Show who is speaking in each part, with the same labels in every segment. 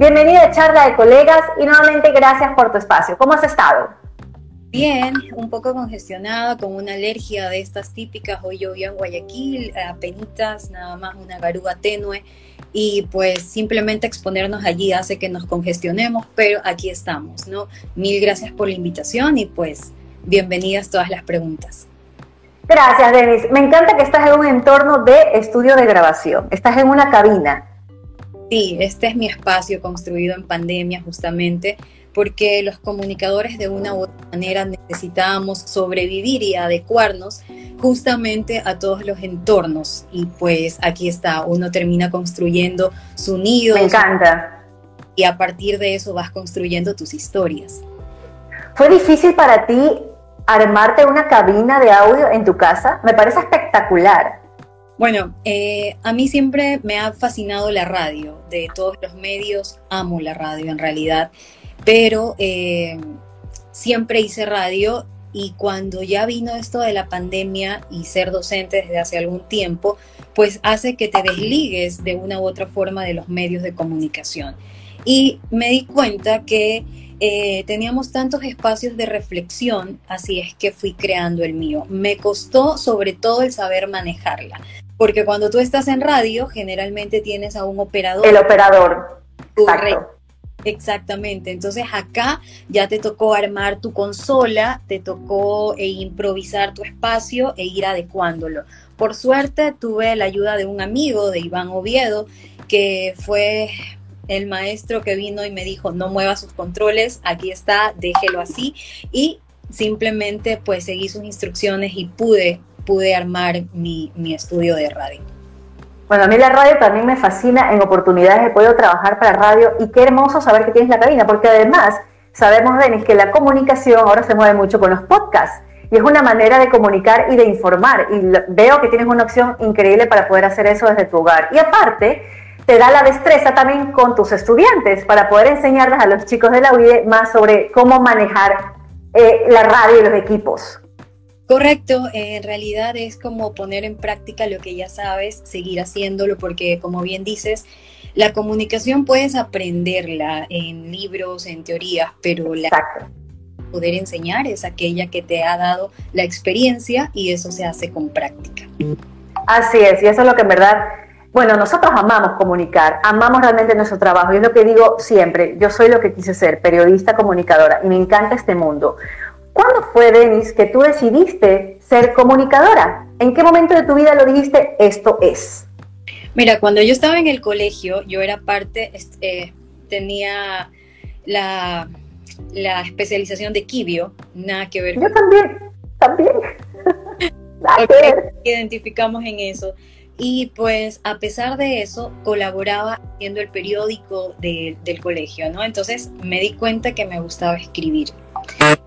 Speaker 1: bienvenida a Charla de Colegas y nuevamente gracias por tu espacio. ¿Cómo has estado?
Speaker 2: Bien, un poco congestionada, con una alergia de estas típicas. Hoy llovió en Guayaquil, apenas nada más una garúa tenue y pues simplemente exponernos allí hace que nos congestionemos, pero aquí estamos, ¿no? Mil gracias por la invitación y pues bienvenidas todas las preguntas.
Speaker 1: Gracias, Denis. Me encanta que estás en un entorno de estudio de grabación. Estás en una cabina.
Speaker 2: Sí, este es mi espacio construido en pandemia justamente porque los comunicadores de una u otra manera necesitábamos sobrevivir y adecuarnos justamente a todos los entornos. Y pues aquí está, uno termina construyendo su nido.
Speaker 1: Me encanta.
Speaker 2: Y a partir de eso vas construyendo tus historias.
Speaker 1: ¿Fue difícil para ti armarte una cabina de audio en tu casa? Me parece espectacular.
Speaker 2: Bueno, eh, a mí siempre me ha fascinado la radio, de todos los medios, amo la radio en realidad pero eh, siempre hice radio y cuando ya vino esto de la pandemia y ser docente desde hace algún tiempo, pues hace que te desligues de una u otra forma de los medios de comunicación. Y me di cuenta que eh, teníamos tantos espacios de reflexión, así es que fui creando el mío. Me costó sobre todo el saber manejarla, porque cuando tú estás en radio, generalmente tienes a un operador.
Speaker 1: El operador.
Speaker 2: Correcto Exactamente, entonces acá ya te tocó armar tu consola, te tocó eh, improvisar tu espacio e ir adecuándolo. Por suerte tuve la ayuda de un amigo, de Iván Oviedo, que fue el maestro que vino y me dijo, no mueva sus controles, aquí está, déjelo así. Y simplemente pues seguí sus instrucciones y pude, pude armar mi, mi estudio de radio.
Speaker 1: Bueno, a mí la radio también me fascina, en oportunidades he podido trabajar para radio y qué hermoso saber que tienes la cabina, porque además sabemos, Denis, que la comunicación ahora se mueve mucho con los podcasts y es una manera de comunicar y de informar y veo que tienes una opción increíble para poder hacer eso desde tu hogar. Y aparte, te da la destreza también con tus estudiantes para poder enseñarles a los chicos de la UIE más sobre cómo manejar eh, la radio y los equipos.
Speaker 2: Correcto, en realidad es como poner en práctica lo que ya sabes, seguir haciéndolo, porque como bien dices, la comunicación puedes aprenderla en libros, en teorías, pero la poder enseñar es aquella que te ha dado la experiencia y eso se hace con práctica.
Speaker 1: Así es, y eso es lo que en verdad, bueno, nosotros amamos comunicar, amamos realmente nuestro trabajo, y es lo que digo siempre, yo soy lo que quise ser, periodista comunicadora, y me encanta este mundo. ¿Cuándo fue, Denis, que tú decidiste ser comunicadora? ¿En qué momento de tu vida lo dijiste, esto es?
Speaker 2: Mira, cuando yo estaba en el colegio, yo era parte, eh, tenía la, la, especialización de Kibio, nada que ver.
Speaker 1: Yo también, también.
Speaker 2: nada que ver. Identificamos en eso. Y pues a pesar de eso, colaboraba haciendo el periódico del colegio, ¿no? Entonces me di cuenta que me gustaba escribir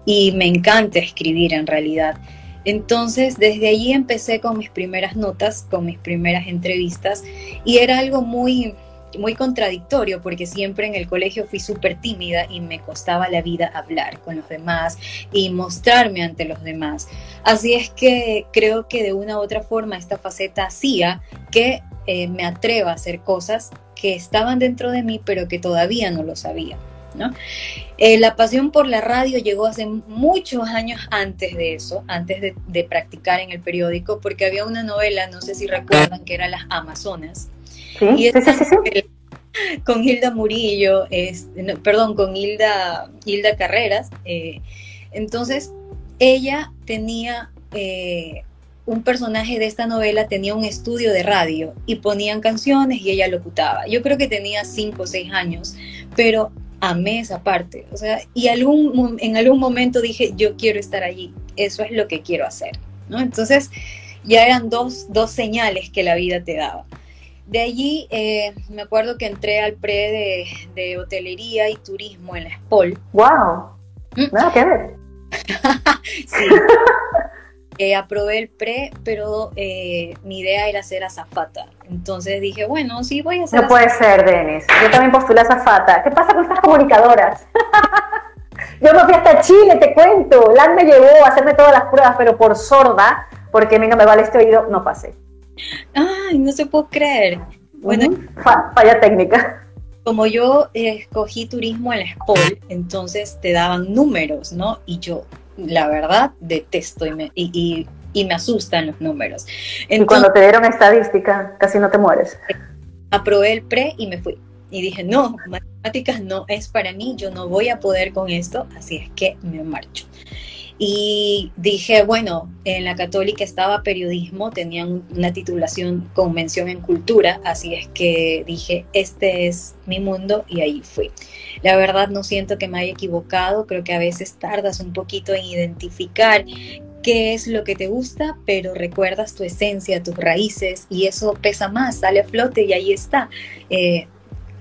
Speaker 2: y me encanta escribir en realidad. Entonces, desde allí empecé con mis primeras notas, con mis primeras entrevistas, y era algo muy, muy contradictorio porque siempre en el colegio fui súper tímida y me costaba la vida hablar con los demás y mostrarme ante los demás. Así es que creo que de una u otra forma esta faceta hacía que eh, me atreva a hacer cosas que estaban dentro de mí pero que todavía no lo sabía. Eh, la pasión por la radio llegó hace muchos años antes de eso, antes de, practicar en el periódico, porque había una novela, no sé si recuerdan, que era Las Amazonas.
Speaker 1: Sí,
Speaker 2: con Hilda Murillo, perdón, con Hilda, Hilda Carreras. Eh, entonces, ella tenía eh, un personaje de esta novela tenía un estudio de radio y ponían canciones y ella locutaba. Yo creo que tenía cinco o seis años, pero amé esa parte. O sea, y algún, en algún momento dije, yo quiero estar allí, eso es lo que quiero hacer. ¿no? Entonces, ya eran dos, dos señales que la vida te daba. De allí, eh, me acuerdo que entré al pre de, de, hotelería y turismo en la SPOL.
Speaker 1: ¡Wow! ¿Mm? Nada que ver.
Speaker 2: sí. Eh, aprobé el pre, pero eh, mi idea era ser azafata. Entonces dije, bueno, sí, voy a ser
Speaker 1: No puede ser, Denis. Yo también postulé azafata. ¿Qué pasa con estas comunicadoras? Yo me fui hasta Chile, te cuento. LAN me llevó a hacerme todas las pruebas, pero por sorda, porque a mí no me vale este oído, no pasé.
Speaker 2: Ay, no se puede creer.
Speaker 1: Bueno, falla técnica.
Speaker 2: como yo escogí turismo en la SPOL, entonces te daban números, ¿no? Y yo, la verdad, detesto y me, y, y, me asustan los números.
Speaker 1: y cuando te dieron estadística, casi no te mueres.
Speaker 2: Aprobé el pre y me fui. Y dije, no, matemáticas no es para mí, yo no voy a poder con esto, así es que me marcho. Y dije, bueno, en la católica estaba periodismo, tenían una titulación con mención en cultura, así es que dije, este es mi mundo y ahí fui. La verdad no siento que me haya equivocado, creo que a veces tardas un poquito en identificar qué es lo que te gusta, pero recuerdas tu esencia, tus raíces y eso pesa más, sale a flote y ahí está. Eh,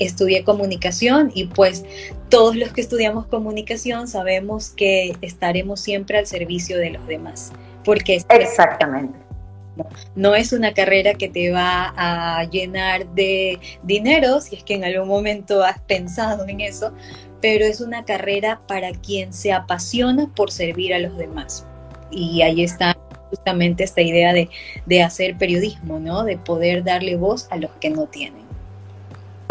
Speaker 2: estudié comunicación y pues todos los que estudiamos comunicación sabemos que estaremos siempre al servicio de los demás. Porque
Speaker 1: Exactamente.
Speaker 2: No, es una carrera que te va a llenar de dinero, si es que en algún momento has pensado en eso, pero es una carrera para quien se apasiona por servir a los demás. Y ahí está justamente esta idea de, de hacer periodismo, ¿no? De poder darle voz a los que no tienen.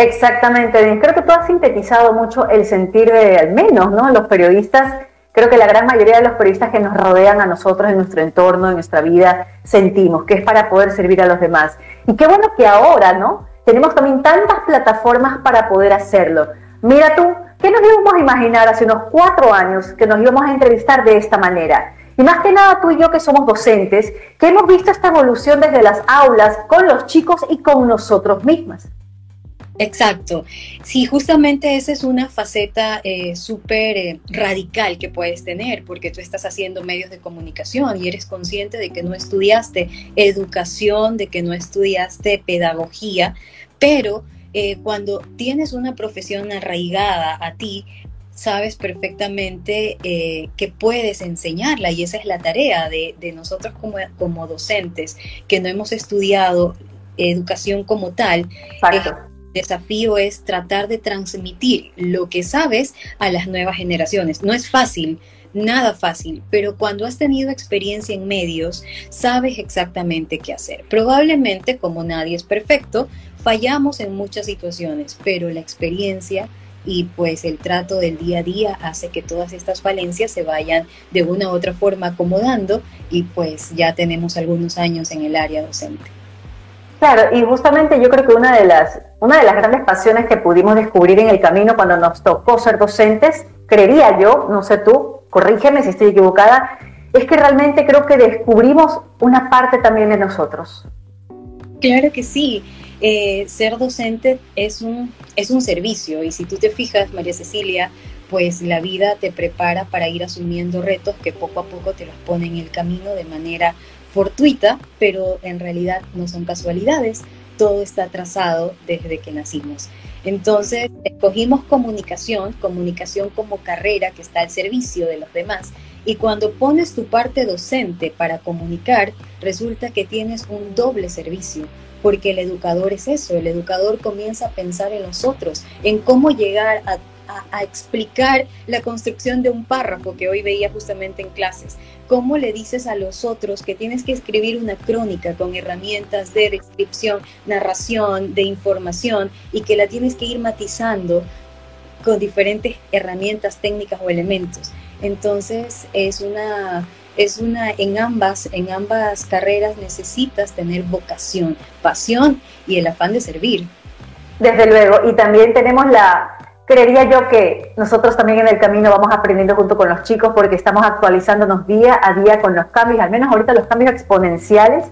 Speaker 1: Exactamente, creo que tú has sintetizado mucho el sentir de, al menos, ¿no? Los periodistas, creo que la gran mayoría de los periodistas que nos rodean a nosotros en nuestro entorno, en nuestra vida, sentimos que es para poder servir a los demás. Y qué bueno que ahora, ¿no? Tenemos también tantas plataformas para poder hacerlo. Mira tú, ¿qué nos íbamos a imaginar hace unos cuatro años que nos íbamos a entrevistar de esta manera? Y más que nada tú y yo que somos docentes, que hemos visto esta evolución desde las aulas con los chicos y con nosotros mismas.
Speaker 2: Exacto. Sí, justamente esa es una faceta eh, súper eh, radical que puedes tener, porque tú estás haciendo medios de comunicación y eres consciente de que no estudiaste educación, de que no estudiaste pedagogía, pero eh, cuando tienes una profesión arraigada a ti, sabes perfectamente que puedes enseñarla y esa es la tarea de, nosotros como, como, docentes, que no hemos estudiado educación como tal desafío es tratar de transmitir lo que sabes a las nuevas generaciones. No es fácil, nada fácil, pero cuando has tenido experiencia en medios, sabes exactamente qué hacer. Probablemente, como nadie es perfecto, fallamos en muchas situaciones, pero la experiencia y pues el trato del día a día hace que todas estas falencias se vayan de una u otra forma acomodando y pues ya tenemos algunos años en el área docente.
Speaker 1: Claro, y justamente yo creo que una de las, una de las grandes pasiones que pudimos descubrir en el camino cuando nos tocó ser docentes, creería yo, no sé tú, corrígeme si estoy equivocada, es que realmente creo que descubrimos una parte también de nosotros.
Speaker 2: Claro que sí. Eh, ser docente es un, es un servicio y si tú te fijas, María Cecilia, pues la vida te prepara para ir asumiendo retos que poco a poco te los pone en el camino de manera fortuita, pero en realidad no son casualidades, todo está trazado desde que nacimos. Entonces, escogimos comunicación, comunicación como carrera que está al servicio de los demás, y cuando pones tu parte docente para comunicar, resulta que tienes un doble servicio, porque el educador es eso, el educador comienza a pensar en los otros, en cómo llegar a a, explicar la construcción de un párrafo que hoy veía justamente en clases. ¿Cómo le dices a los otros que tienes que escribir una crónica con herramientas de descripción, narración, de información y que la tienes que ir matizando con diferentes herramientas técnicas o elementos? Entonces es una es una en ambas en ambas carreras necesitas tener vocación, pasión y el afán de servir.
Speaker 1: Desde luego, y también tenemos la creería yo que nosotros también en el camino vamos aprendiendo junto con los chicos porque estamos actualizándonos día a día con los cambios, al menos ahorita los cambios exponenciales,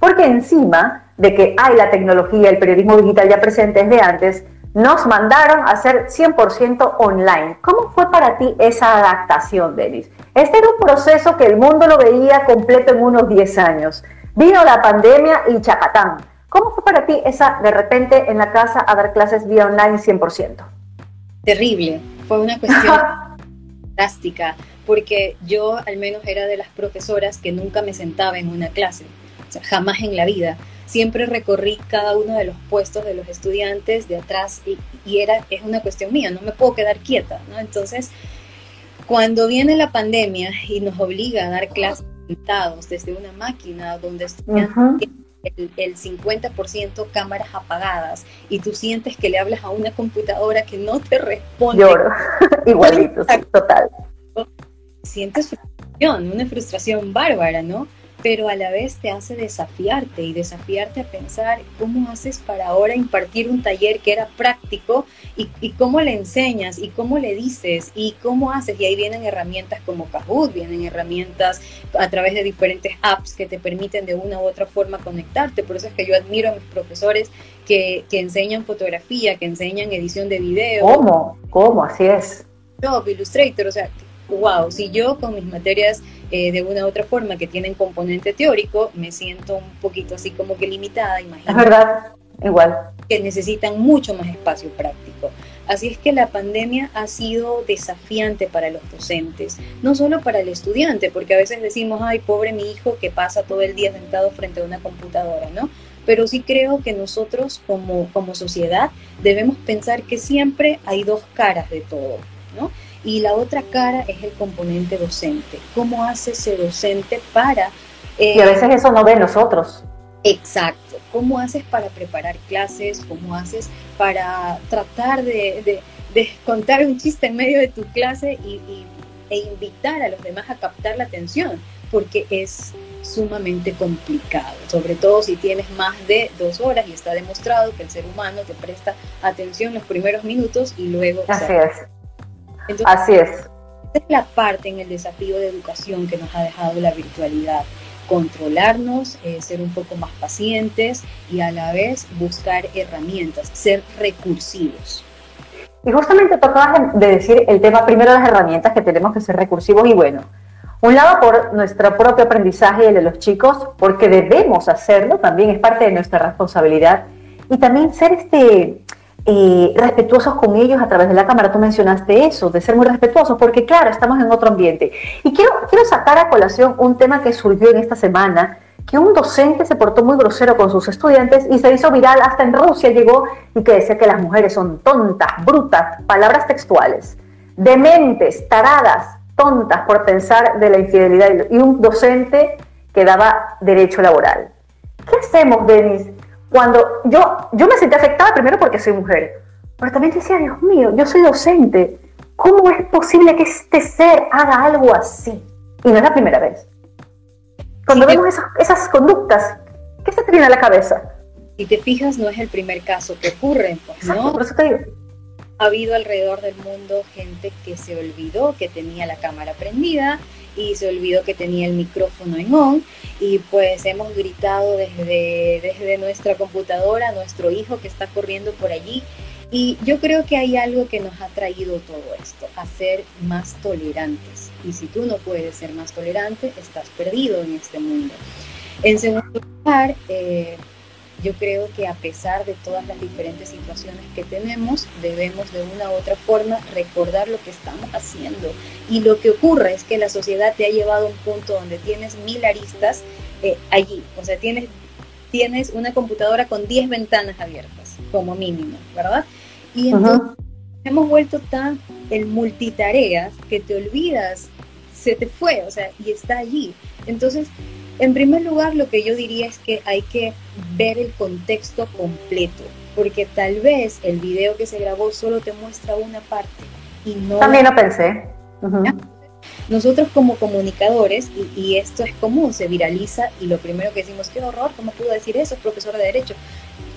Speaker 1: porque encima de que hay la tecnología, el periodismo digital ya presente desde antes, nos mandaron a hacer 100% online. ¿Cómo fue para ti esa adaptación, Denis? Este era un proceso que el mundo lo veía completo en unos 10 años. Vino la pandemia y chacatán. ¿Cómo fue para ti esa de repente en la casa a dar clases vía online 100%?
Speaker 2: Terrible, fue una cuestión drástica, porque yo al menos era de las profesoras que nunca me sentaba en una clase, o sea, jamás en la vida. Siempre recorrí cada uno de los puestos de los estudiantes de atrás y, era, es una cuestión mía, no me puedo quedar quieta, ¿no? Entonces, cuando viene la pandemia y nos obliga a dar clases sentados desde una máquina donde estudiantes el, el 50% cámaras apagadas y tú sientes que le hablas a una computadora que no te responde.
Speaker 1: Lloro, igualito, total.
Speaker 2: Sientes frustración, una frustración bárbara, ¿no? Pero a la vez te hace desafiarte y desafiarte a pensar cómo haces para ahora impartir un taller que era práctico y, cómo le enseñas y cómo le dices y cómo haces. Y ahí vienen herramientas como Kahoot, vienen herramientas a través de diferentes apps que te permiten de una u otra forma conectarte. Por eso es que yo admiro a mis profesores que, que enseñan fotografía, que enseñan edición de video.
Speaker 1: ¿Cómo? ¿Cómo? Así es.
Speaker 2: No, Illustrator, o sea, wow, si yo con mis materias eh, de una u otra forma que tienen componente teórico, me siento un poquito así como que limitada,
Speaker 1: imagínate. Es verdad, igual.
Speaker 2: Que necesitan mucho más espacio práctico. Así es que la pandemia ha sido desafiante para los docentes, no solo para el estudiante, porque a veces decimos, ay, pobre mi hijo que pasa todo el día sentado frente a una computadora, ¿no? Pero sí creo que nosotros como, como sociedad debemos pensar que siempre hay dos caras de todo, ¿no? Y la otra cara es el componente docente. ¿Cómo hace ese docente para...
Speaker 1: y a veces eso no ve nosotros.
Speaker 2: Exacto. ¿Cómo haces para preparar clases? ¿Cómo haces para tratar de, contar un chiste en medio de tu clase y, e invitar a los demás a captar la atención? Porque es sumamente complicado, sobre todo si tienes más de dos horas y está demostrado que el ser humano te presta atención los primeros minutos y luego...
Speaker 1: Así es Así es. Esta
Speaker 2: es la parte en el desafío de educación que nos ha dejado la virtualidad. Controlarnos, eh, ser un poco más pacientes y a la vez buscar herramientas, ser recursivos.
Speaker 1: Y justamente tocabas de decir el tema primero de las herramientas que tenemos que ser recursivos y bueno, un lado por nuestro propio aprendizaje y el de los chicos, porque debemos hacerlo, también es parte de nuestra responsabilidad, y también ser este, eh, respetuosos con ellos a través de la cámara. Tú mencionaste eso, de ser muy respetuosos, porque claro, estamos en otro ambiente. Y quiero, quiero sacar a colación un tema que surgió en esta semana, que un docente se portó muy grosero con sus estudiantes y se hizo viral, hasta en Rusia llegó y que decía que las mujeres son tontas, brutas, palabras textuales, dementes, taradas, tontas por pensar de la infidelidad y un docente que daba derecho laboral. ¿Qué hacemos, Denis? Cuando yo, yo me sentí afectada primero porque soy mujer, pero también decía, Dios mío, yo soy docente, ¿cómo es posible que este ser haga algo así? Y no es la primera vez. Cuando vemos esas, esas conductas, ¿qué se te viene a la cabeza?
Speaker 2: Si te fijas, no es el primer caso que ocurre, pues, ¿no?
Speaker 1: por eso te digo.
Speaker 2: Ha habido alrededor del mundo gente que se olvidó que tenía la cámara prendida y se olvidó que tenía el micrófono en on y pues hemos gritado desde, desde nuestra computadora nuestro hijo que está corriendo por allí y yo creo que hay algo que nos ha traído todo esto, a ser más tolerantes. Y si tú no puedes ser más tolerante, estás perdido en este mundo. En segundo lugar, eh, yo creo que a pesar de todas las diferentes situaciones que tenemos, debemos de una u otra forma recordar lo que estamos haciendo. Y lo que ocurre es que la sociedad te ha llevado a un punto donde tienes mil aristas eh, allí. O sea, tienes, tienes una computadora con 10 ventanas abiertas, como mínimo, ¿verdad? Y entonces hemos vuelto tan el multitareas que te olvidas, se te fue, o sea, y está allí. Entonces, en primer lugar, lo que yo diría es que hay que ver el contexto completo, porque tal vez el video que se grabó solo te muestra una parte y no...
Speaker 1: También lo pensé.
Speaker 2: Nosotros como comunicadores, y, esto es común, se viraliza y lo primero que decimos, qué horror, ¿cómo pudo decir eso? Es profesor de derecho.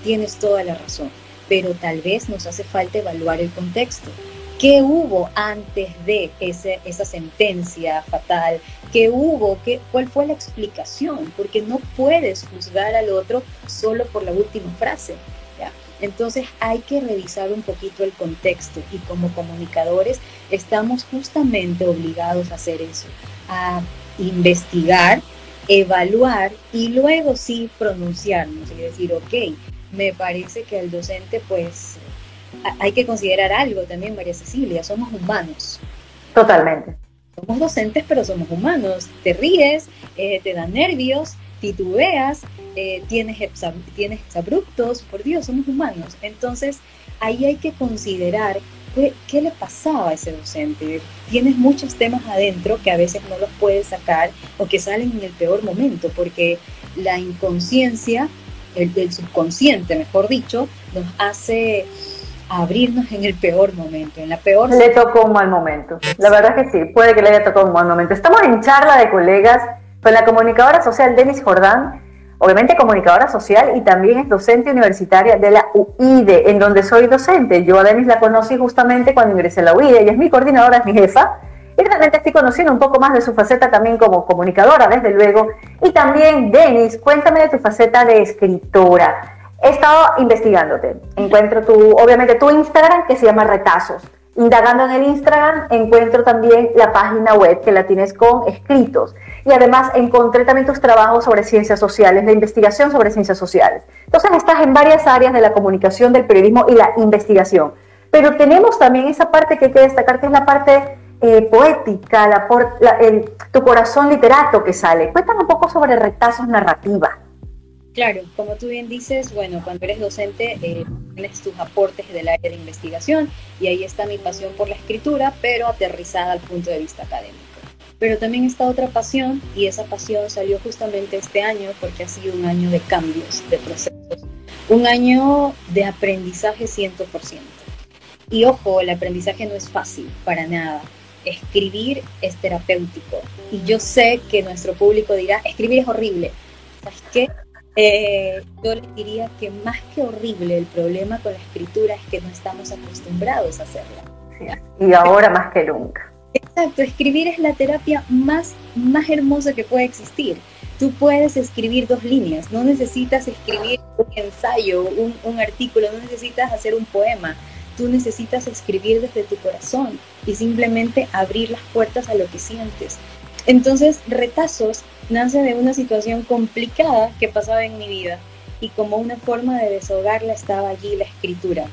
Speaker 2: Tienes toda la razón, pero tal vez nos hace falta evaluar el contexto. ¿Qué hubo antes de ese, esa sentencia fatal? ¿Qué hubo? ¿Qué, ¿Cuál fue la explicación? Porque no puedes juzgar al otro solo por la última frase. Entonces hay que revisar un poquito el contexto y como comunicadores estamos justamente obligados a hacer eso, a investigar, evaluar y luego sí pronunciarnos y decir, ok, me parece que el docente pues hay que considerar algo también, María Cecilia, somos humanos.
Speaker 1: Totalmente.
Speaker 2: Somos docentes, pero somos humanos. Te ríes, eh, te dan nervios, titubeas, eh, tienes, tienes abruptos, por Dios, somos humanos. Entonces, ahí hay que considerar qué, qué, le pasaba a ese docente. Tienes muchos temas adentro que a veces no los puedes sacar o que salen en el peor momento, porque la inconsciencia, el, el subconsciente, mejor dicho, nos hace abrirnos en el peor momento, en la peor...
Speaker 1: Le tocó un mal momento. La verdad que sí, puede que le haya tocado un mal momento. Estamos en charla de colegas con la comunicadora social Denis Jordán, obviamente comunicadora social y también es docente universitaria de la UIDE, en donde soy docente. Yo a Denis la conocí justamente cuando ingresé a la UIDE, ella es mi coordinadora, es mi jefa, y realmente estoy conociendo un poco más de su faceta también como comunicadora, desde luego. Y también, Denis, cuéntame de tu faceta de escritora. He estado investigándote. Encuentro tu, obviamente, tu Instagram que se llama Retazos. Indagando en el Instagram encuentro también la página web que la tienes con escritos. Y además encontré también tus trabajos sobre ciencias sociales, la investigación sobre ciencias sociales. Entonces estás en varias áreas de la comunicación, del periodismo y la investigación. Pero tenemos también esa parte que hay que destacar, que es la parte eh, poética, la, tu corazón literato que sale. Cuéntame un poco sobre retazos narrativa.
Speaker 2: Claro, como tú bien dices, bueno, cuando eres docente eh, tienes tus aportes del área de investigación y ahí está mi pasión por la escritura, pero aterrizada al punto de vista académico. Pero también está otra pasión y esa pasión salió justamente este año porque ha sido un año de cambios, de procesos, un año de aprendizaje 100%. Y ojo, el aprendizaje no es fácil, para nada. Escribir es terapéutico. Y yo sé que nuestro público dirá, escribir es horrible. ¿Sabes qué? Eh, yo les diría que más que horrible el problema con la escritura es que no estamos acostumbrados a hacerla.
Speaker 1: y ahora más que nunca.
Speaker 2: Exacto, escribir es la terapia más, más hermosa que puede existir. Tú puedes escribir dos líneas, no necesitas escribir un ensayo, un, un artículo, no necesitas hacer un poema. Tú necesitas escribir desde tu corazón y simplemente abrir las puertas a lo que sientes. Entonces, retazos nace de una situación complicada que pasaba en mi vida y como una forma de desahogarla estaba allí la escritura.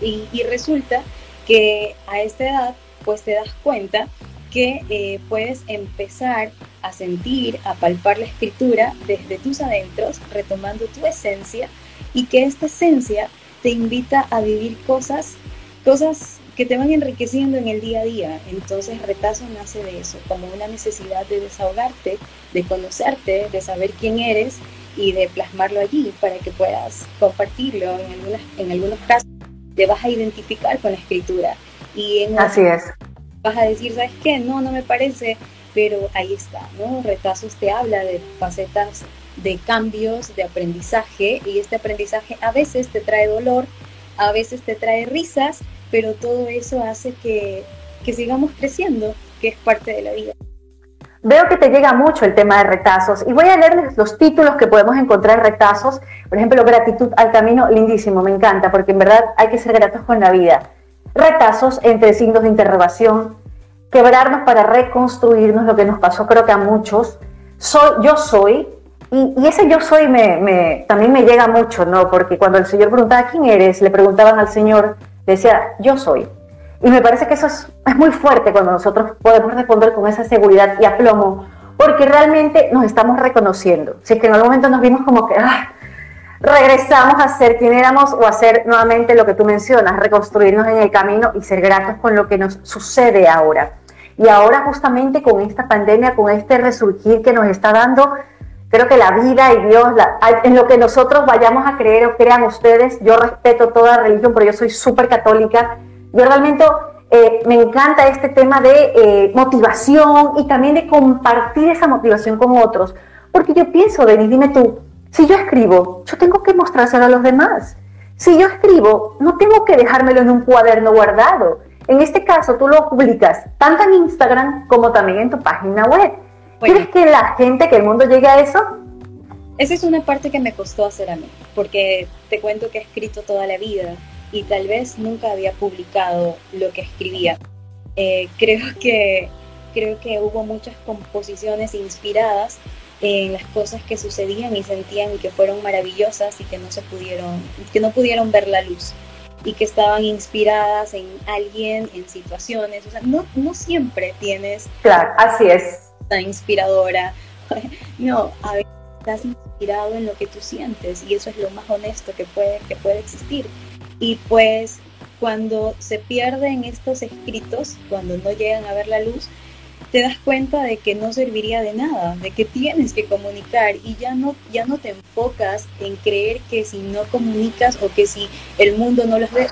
Speaker 2: Y, resulta que a esta edad pues te das cuenta que eh, puedes empezar a sentir, a palpar la escritura desde tus adentros, retomando tu esencia y que esta esencia te invita a vivir cosas, cosas que te van enriqueciendo en el día a día. Entonces Retazo nace de eso, como una necesidad de desahogarte, de conocerte, de saber quién eres y de plasmarlo allí para que puedas compartirlo. En, en algunos casos te vas a identificar con la escritura y en
Speaker 1: Así es.
Speaker 2: vas a decir, ¿sabes qué? No, no me parece, pero ahí está, ¿no? Retazos te habla de facetas de cambios, de aprendizaje y este aprendizaje a veces te trae dolor, a veces te trae risas, pero todo eso hace que, que sigamos creciendo, que es parte de la vida.
Speaker 1: Veo que te llega mucho el tema de retazos y voy a leerles los títulos que podemos encontrar en retazos. Por ejemplo, gratitud al camino, lindísimo, me encanta, porque en verdad hay que ser gratos con la vida. Retazos entre signos de interrogación, quebrarnos para reconstruirnos lo que nos pasó, creo que a muchos. Soy, yo soy, y, ese yo soy me, también me llega mucho, ¿no? Porque cuando el Señor preguntaba quién eres, le preguntaban al Señor, decía, yo soy. Y me parece que eso es, muy fuerte cuando nosotros podemos responder con esa seguridad y aplomo, porque realmente nos estamos reconociendo. Si es que en algún momento nos vimos como que ah, regresamos a ser quien éramos o a ser nuevamente lo que tú mencionas, reconstruirnos en el camino y ser gratos con lo que nos sucede ahora. Y ahora justamente con esta pandemia, con este resurgir que nos está dando, creo que la vida y Dios, en lo que nosotros vayamos a creer o crean ustedes, yo respeto toda religión, pero yo soy súper católica yo realmente eh, me encanta este tema de eh, motivación y también de compartir esa motivación con otros. Porque yo pienso, Denis, dime tú, si yo escribo, yo tengo que mostrárselo a los demás. Si yo escribo, no tengo que dejármelo en un cuaderno guardado. En este caso, tú lo publicas tanto en Instagram como también en tu página web. ¿Quieres que la gente, que el mundo llegue a eso?
Speaker 2: Esa es una parte que me costó hacer a mí, porque te cuento que he escrito toda la vida y tal vez nunca había publicado lo que escribía. Eh, creo, que, creo que hubo muchas composiciones inspiradas en las cosas que sucedían y sentían y que fueron maravillosas y que no se pudieron, que no pudieron ver la luz y que estaban inspiradas en alguien, en situaciones. O sea, no, no siempre tienes.
Speaker 1: Claro, así es.
Speaker 2: Inspiradora. No, a veces estás inspirado en lo que tú sientes y eso es lo más honesto que puede, que puede existir. Y pues cuando se pierden estos escritos, cuando no llegan a ver la luz, te das cuenta de que no serviría de nada, de que tienes que comunicar y ya no, ya no te enfocas en creer que si no comunicas o que si el mundo no lo ve,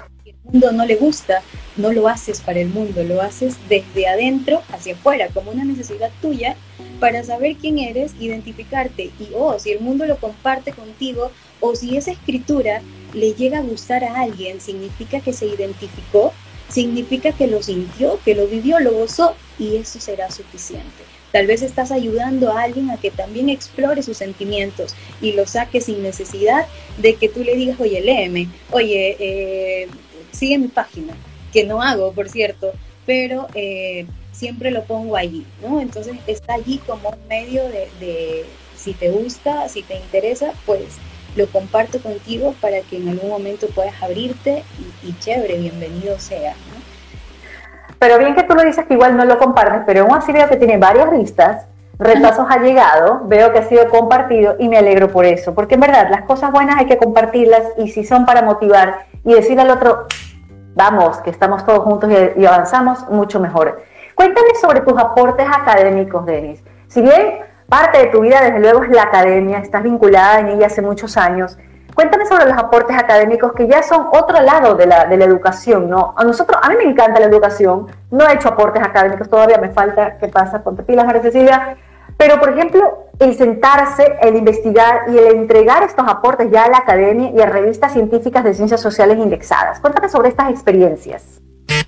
Speaker 2: no le gusta, no lo haces para el mundo, lo haces desde adentro hacia afuera, como una necesidad tuya para saber quién eres, identificarte y, oh, si el mundo lo comparte contigo o si esa escritura le llega a gustar a alguien, significa que se identificó, significa que lo sintió, que lo vivió, lo gozó y eso será suficiente. Tal vez estás ayudando a alguien a que también explore sus sentimientos y lo saque sin necesidad de que tú le digas, oye, léeme, oye, eh, sigue mi página, que no hago, por cierto, pero eh, siempre lo pongo allí, ¿no? Entonces está allí como un medio de, si te gusta, si te interesa, pues lo comparto contigo para que en algún momento puedas abrirte y, chévere, bienvenido sea, ¿no?
Speaker 1: Pero bien que tú lo dices que igual no lo compartes, pero aún así veo que tiene varias vistas, retazos ha llegado, veo que ha sido compartido y me alegro por eso, porque en verdad las cosas buenas hay que compartirlas y si son para motivar y decirle al otro, vamos, que estamos todos juntos y, avanzamos, mucho mejor. Cuéntame sobre tus aportes académicos, Denis. Si bien parte de tu vida, desde luego, es la academia, estás vinculada en ella hace muchos años, cuéntame sobre los aportes académicos que ya son otro lado de la, educación, ¿no? A nosotros, a mí me encanta la educación, no he hecho aportes académicos todavía, me falta, ¿qué pasa? Ponte pilas, María Cecilia, pero, por ejemplo, el sentarse, el investigar y el entregar estos aportes ya a la academia y a revistas científicas de ciencias sociales indexadas. Cuéntame sobre estas experiencias.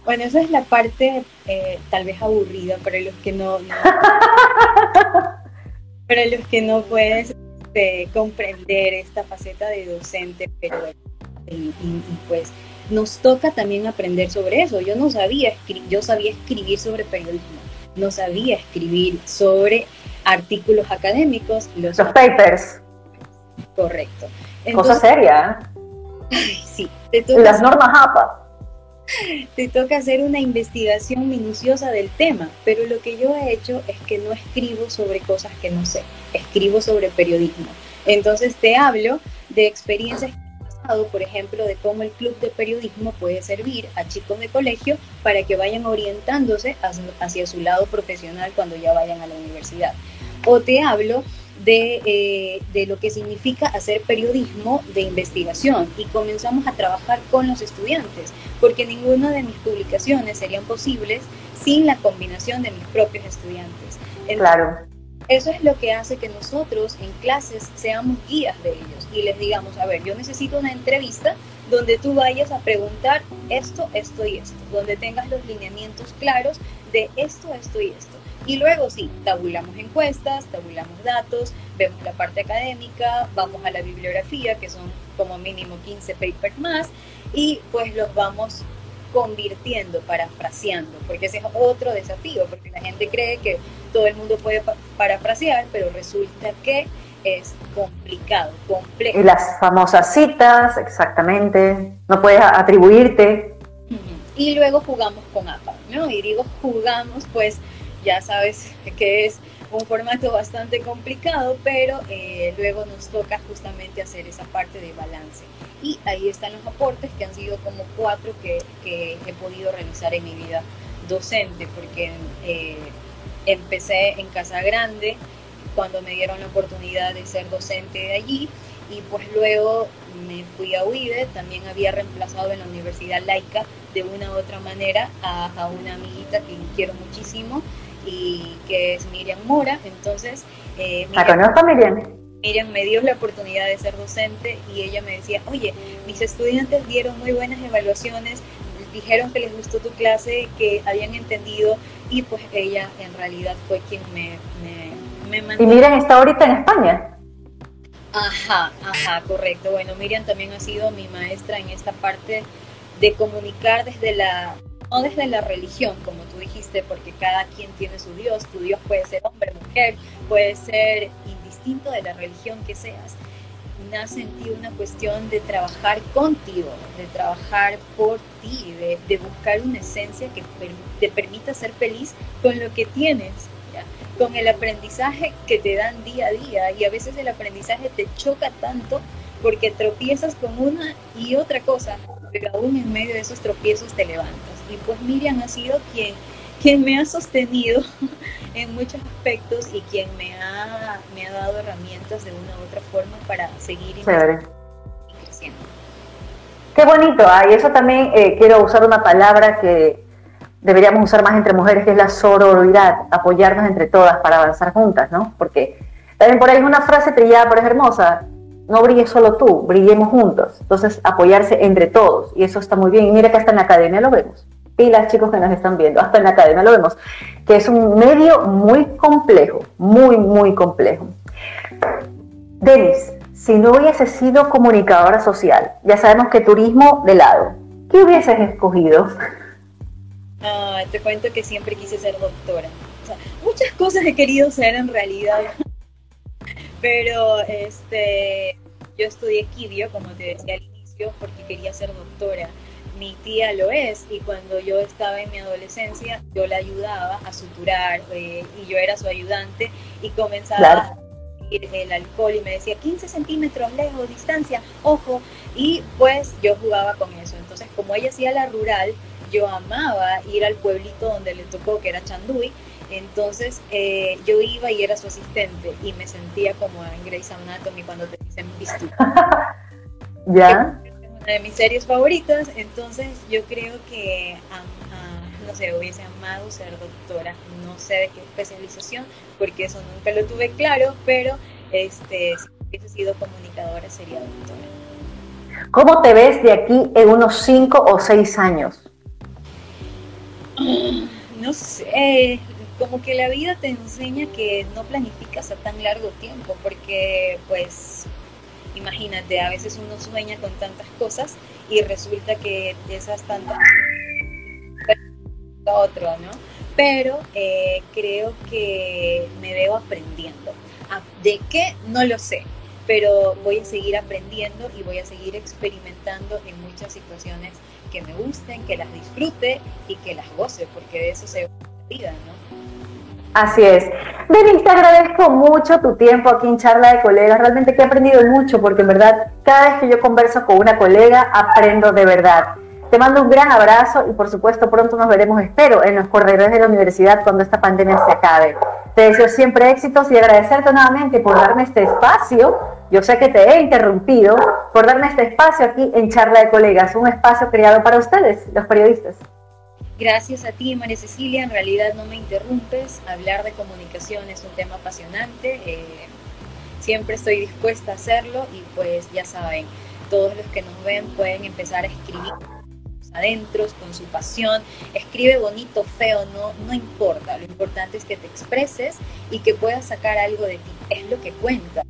Speaker 2: Bueno, esa es la parte eh, tal vez aburrida para los que no, para los que no pueden este, comprender esta faceta de docente, pero y, pues nos toca también aprender sobre eso. Yo no sabía yo sabía escribir sobre periodismo, no sabía escribir sobre artículos académicos.
Speaker 1: Los, papers.
Speaker 2: Correcto.
Speaker 1: Cosa seria.
Speaker 2: Ay, sí.
Speaker 1: Las normas APA.
Speaker 2: Te toca hacer una investigación minuciosa del tema, pero lo que yo he hecho es que no escribo sobre cosas que no sé, escribo sobre periodismo. Entonces te hablo de experiencias que he pasado, por ejemplo, de cómo el club de periodismo puede servir a chicos de colegio para que vayan orientándose hacia su lado profesional cuando ya vayan a la universidad o te hablo eh, de, lo que significa hacer periodismo de investigación y comenzamos a trabajar con los estudiantes, porque ninguna de mis publicaciones serían posibles sin la combinación de mis propios estudiantes.
Speaker 1: claro.
Speaker 2: Eso es lo que hace que nosotros en clases seamos guías de ellos y les digamos, a ver, yo necesito una entrevista donde tú vayas a preguntar esto, esto y esto, donde tengas los lineamientos claros de esto, esto y esto. Y luego sí, tabulamos encuestas, tabulamos datos, vemos la parte académica, vamos a la bibliografía, que son como mínimo 15 papers más, y pues los vamos convirtiendo, parafraseando, porque ese es otro desafío, porque la gente cree que todo el mundo puede parafrasear, pero resulta que es complicado, complejo.
Speaker 1: Y las famosas citas, exactamente, no puedes atribuirte.
Speaker 2: Y luego jugamos con APA, ¿no? Y digo jugamos, pues ya sabes que es un formato bastante complicado, pero eh, luego nos toca justamente hacer esa parte de balance. Y ahí están los aportes, que han sido como cuatro que, he podido realizar en mi vida docente, porque eh, empecé en Casa Grande, cuando me dieron la oportunidad de ser docente allí, y pues luego me fui a UIDE, también había reemplazado en la Universidad Laica de una u otra manera a, a una amiguita que quiero muchísimo, y que es Miriam Mora. Entonces,
Speaker 1: eh, Miriam, ¿La Miriam?
Speaker 2: Miriam me dio la oportunidad de ser docente y ella me decía, oye, mis estudiantes dieron muy buenas evaluaciones, dijeron que les gustó tu clase, que habían entendido y pues ella en realidad fue quien me, me, mandó.
Speaker 1: ¿Y Miriam está ahorita en España?
Speaker 2: Ajá, ajá, correcto. Bueno, Miriam también ha sido mi maestra en esta parte de comunicar desde la no desde la religión, como tú dijiste, porque cada quien tiene su Dios, tu Dios puede ser hombre, mujer, puede ser indistinto de la religión que seas. Nace en ti una cuestión de trabajar contigo, de trabajar por ti, de, buscar una esencia que te permita ser feliz con lo que tienes, con el aprendizaje que te dan día a día. Y a veces el aprendizaje te choca tanto porque tropiezas con una y otra cosa, pero aún en medio de esos tropiezos te levantas. Y pues Miriam ha sido quien, quien me ha sostenido en muchos aspectos y quien me ha, me ha dado herramientas de una u otra forma para seguir y creciendo.
Speaker 1: Qué bonito, ah, y eso también eh, quiero usar una palabra que deberíamos usar más entre mujeres, que es la sororidad, apoyarnos entre todas para avanzar juntas, ¿no? Porque también por ahí es una frase trillada, pero es hermosa, no brilles solo tú, brillemos juntos. Entonces, apoyarse entre todos, y eso está muy bien. Y mira que hasta en la academia lo vemos. Pilas, chicos que nos están viendo, hasta en la academia lo vemos, que es un medio muy complejo, muy, muy complejo. Denis, si no hubiese sido comunicadora social, ya sabemos que turismo de lado, ¿qué hubieses escogido?
Speaker 2: Ah, te cuento que siempre quise ser doctora. muchas cosas he querido ser en realidad. Pero este, yo estudié quibio, como te decía al inicio, porque quería ser doctora. Mi tía lo es y cuando yo estaba en mi adolescencia yo la ayudaba a suturar eh, y yo era su ayudante y comenzaba a el alcohol y me decía 15 centímetros lejos, distancia, ojo, y pues yo jugaba con eso. Entonces como ella hacía la rural, yo amaba ir al pueblito donde le tocó, que era Chanduy, entonces eh, yo iba y era su asistente y me sentía como en Grey's Anatomy cuando te dicen visto.
Speaker 1: ¿Ya?
Speaker 2: Es una de mis series favoritas, entonces yo creo que, no sé, hubiese amado ser doctora, no sé de qué especialización, porque eso nunca lo tuve claro, pero este, si hubiese sido comunicadora sería doctora.
Speaker 1: ¿Cómo te ves de aquí en unos 5 o 6 años?
Speaker 2: No sé, como que la vida te enseña que no planificas a tan largo tiempo, porque pues imagínate, a veces uno sueña con tantas cosas y resulta que esas tantas otro, ¿no? Pero eh, creo que me veo aprendiendo. Ah, ¿De qué? No lo sé, pero voy a seguir aprendiendo y voy a seguir experimentando en muchas situaciones que me gusten, que las disfrute y que las goce, porque de eso se la vida, ¿no?
Speaker 1: Así es. Denis, te agradezco mucho tu tiempo aquí en Charla de Colegas. Realmente que he aprendido mucho porque en verdad cada vez que yo converso con una colega aprendo de verdad. Te mando un gran abrazo y por supuesto pronto nos veremos, espero, en los corredores de la universidad cuando esta pandemia se acabe. Te deseo siempre éxitos y agradecerte nuevamente por darme este espacio. Yo sé que te he interrumpido por darme este espacio aquí en Charla de Colegas, un espacio creado para ustedes, los periodistas.
Speaker 2: Gracias a ti, María Cecilia. En realidad no me interrumpes. Hablar de comunicación es un tema apasionante. Eh, siempre estoy dispuesta a hacerlo y pues ya saben, todos los que nos ven pueden empezar a escribir adentros, con su pasión, escribe bonito, feo, no, no importa, lo importante es que te expreses y que puedas sacar algo de ti, es lo que cuenta.